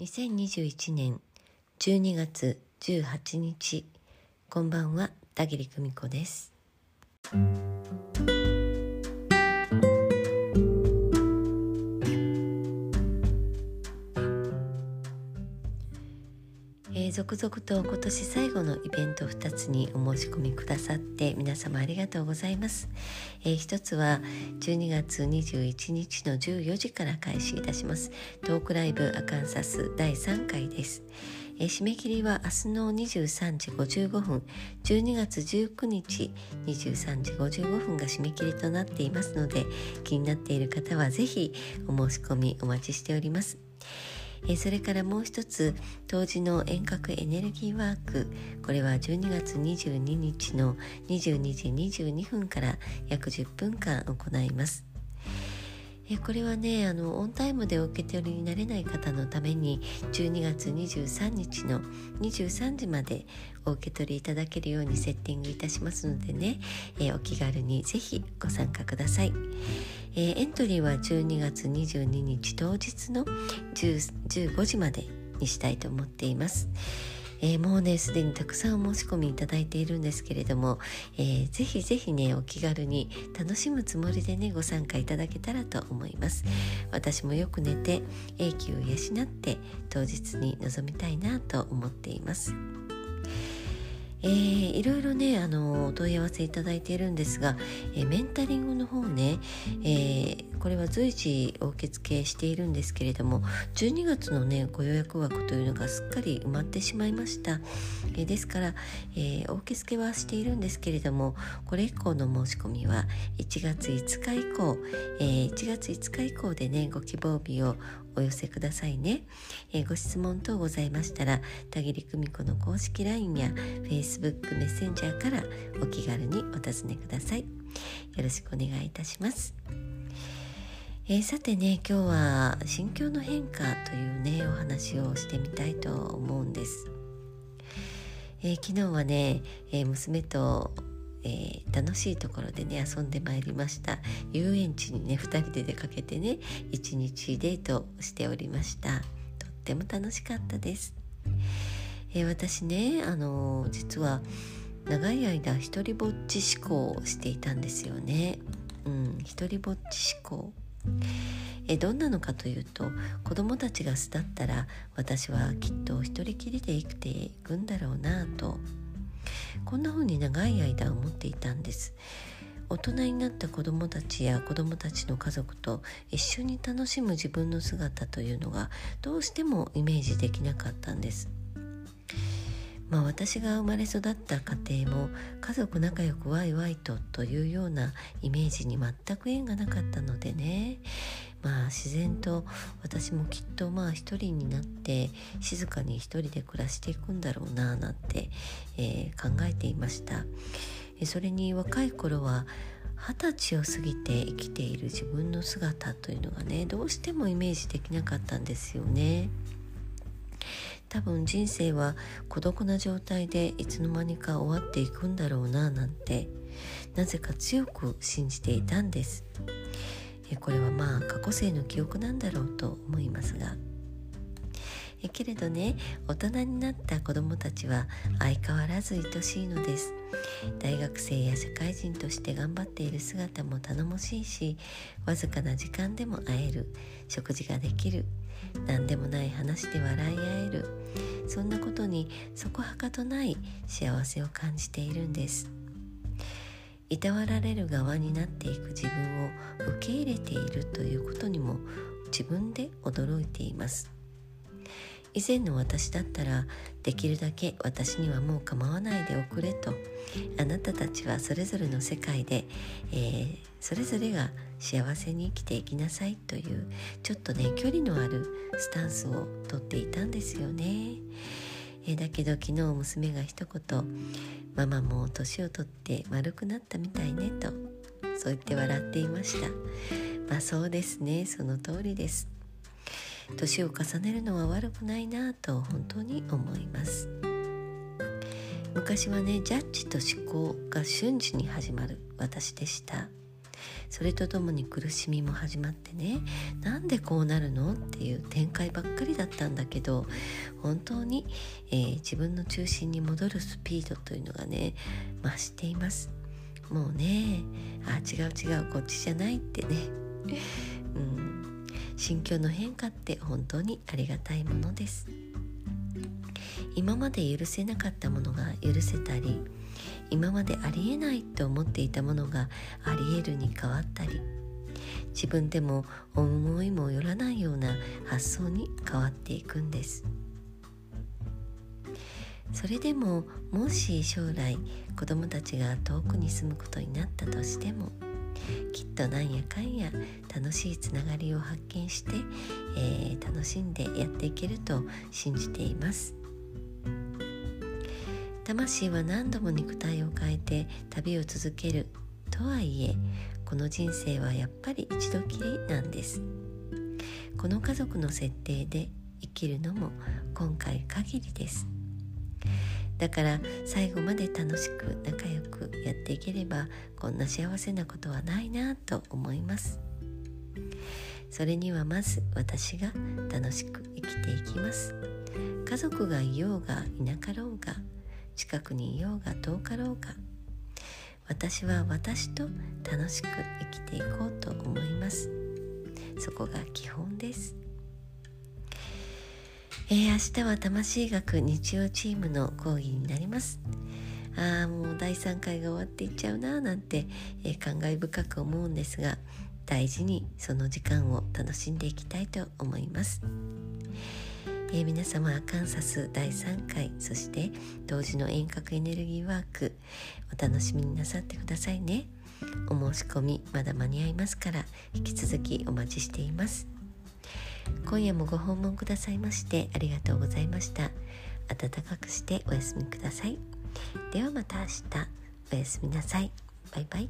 2021年12月18日こんばんは田切久美子です。ー、続々と今年最後のイベント2つにお申し込みくださって皆様ありがとうございます、えー、1つは12月21日の14時から開始いたします。トークライブアカンサス第3回です。えー、締め切りは明日の23時55分。12月19日23時55分が締め切りとなっていますので気になっている方は是非お申し込みお待ちしております。えそれからもう一つ当時の遠隔エネルギーワークこれは12月22日の22時22分から約10分間行いますえこれはねあのオンタイムでお受け取りになれない方のために12月23日の23時までお受け取りいただけるようにセッティングいたしますのでね、えお気軽にぜひご参加ください。えー、エントリーは12月22日当日の15時までにしたいと思っています。えー、もうねすでにたくさんお申し込みいただいているんですけれども、えー、ぜひぜひねお気軽に楽しむつもりでねご参加いただけたらと思います私もよく寝て英気を養って当日に臨みたいなと思っていますえー、いろいろねあのお問い合わせいただいているんですが、えー、メンタリングの方ね、えー、これは随時お受け付けしているんですけれども12月のねご予約枠というのがすっかり埋まってしまいました、えですから、えお受け付けはしているんですけれどもこれ以降の申し込みは1月5日以降、え1月5日以降でねご希望日をお寄せくださいね、えー、ご質問等ございましたら田切久美子の公式 LINE や Facebook メッセンジャーからお気軽にお尋ねください。よろしくお願いいたします。えー、さてね今日は心境の変化というねお話をしてみたいと思うんです、えー、昨日はね、えー、娘とえー、楽しいところでね遊んでまいりました。遊園地にね2人で出かけてね一日デートしておりました。とっても楽しかったです、えー、私ねあのー、実は長い間一りぼっち思考をしていたんですよね。うん一りぼっち思考えどんなのかというと子供たちが巣立ったら私はきっと一人きりで生きていくんだろうなとこんな風に長い間思っていたんです。大人になった子どもたちや子どもたちの家族と一緒に楽しむ自分の姿というのがどうしてもイメージできなかったんです。まあ私が生まれ育った家庭も家族仲良くワイワイとというようなイメージに全く縁がなかったのでね。まあ自然と私もきっとまあ一人になって静かに一人で暮らしていくんだろうななんて、えー、考えていました。それに若い頃は二十歳を過ぎて生きている自分の姿というのがねどうしてもイメージできなかったんですよね。多分人生は孤独な状態でいつの間にか終わっていくんだろうななんてなぜか強く信じていたんです。これはまあ過去生の記憶なんだろうと思いますがけれどね大人になった子どもたちは相変わらず愛しいのです。大学生や社会人として頑張っている姿も頼もしいしわずかな時間でも会える食事ができる何でもない話で笑い合えるそんなことにそこはかとない幸せを感じているんです。いたわられる側になっていく自分を受け入れているということにも自分で驚いています。以前の私だったらできるだけ私にはもう構わないでおくれと。あなたたちはそれぞれの世界で、えー、それぞれが幸せに生きていきなさいというちょっとね距離のあるスタンスをとっていたんですよね。えー、だけど昨日娘が一言「ママも年を取って丸くなったみたいね」とそう言って笑っていました。まあそうですね。その通りです。年を重ねるのは悪くないなと本当に思います。昔はねジャッジと思考が瞬時に始まる私でした。それとともに苦しみも始まってねなんでこうなるのっていう展開ばっかりだったんだけど本当に、えー、自分の中心に戻るスピードというのがね増しています。もうねあ違う違うこっちじゃないってね、心境の変化って本当にありがたいものです。今まで許せなかったものが許せたり今までありえないと思っていたものがありえるに変わったり自分でも思いもよらないような発想に変わっていくんです。それでももし将来子供たちが遠くに住むことになったとしてもきっとなんやかんや楽しいつながりを発見して、えー、楽しんでやっていけると信じています。魂は何度も肉体を変えて旅を続けるとはいえこの人生はやっぱり一度きりなんです。この家族の設定で生きるのも今回限りです。だから最後まで楽しく仲良くやっていければこんな幸せなことはないなと思います。それにはまず私が楽しく生きていきます。家族がいようがいなかろうが近くにいようが遠かろうが私は私と楽しく生きていこうと思います。そこが基本です。えー、明日は魂学日曜チームの講義になります。ああもう第3回が終わっていっちゃうななんて、えー、感慨深く思うんですが大事にその時間を楽しんでいきたいと思います。えー、皆様アカンサス第3回そして同時の遠隔エネルギーワークお楽しみになさってくださいね。お申し込みまだ間に合いますから引き続きお待ちしています。今夜もご訪問くださいましてありがとうございました。暖かくしてお休みください。ではまた明日。おやすみなさい。バイバイ。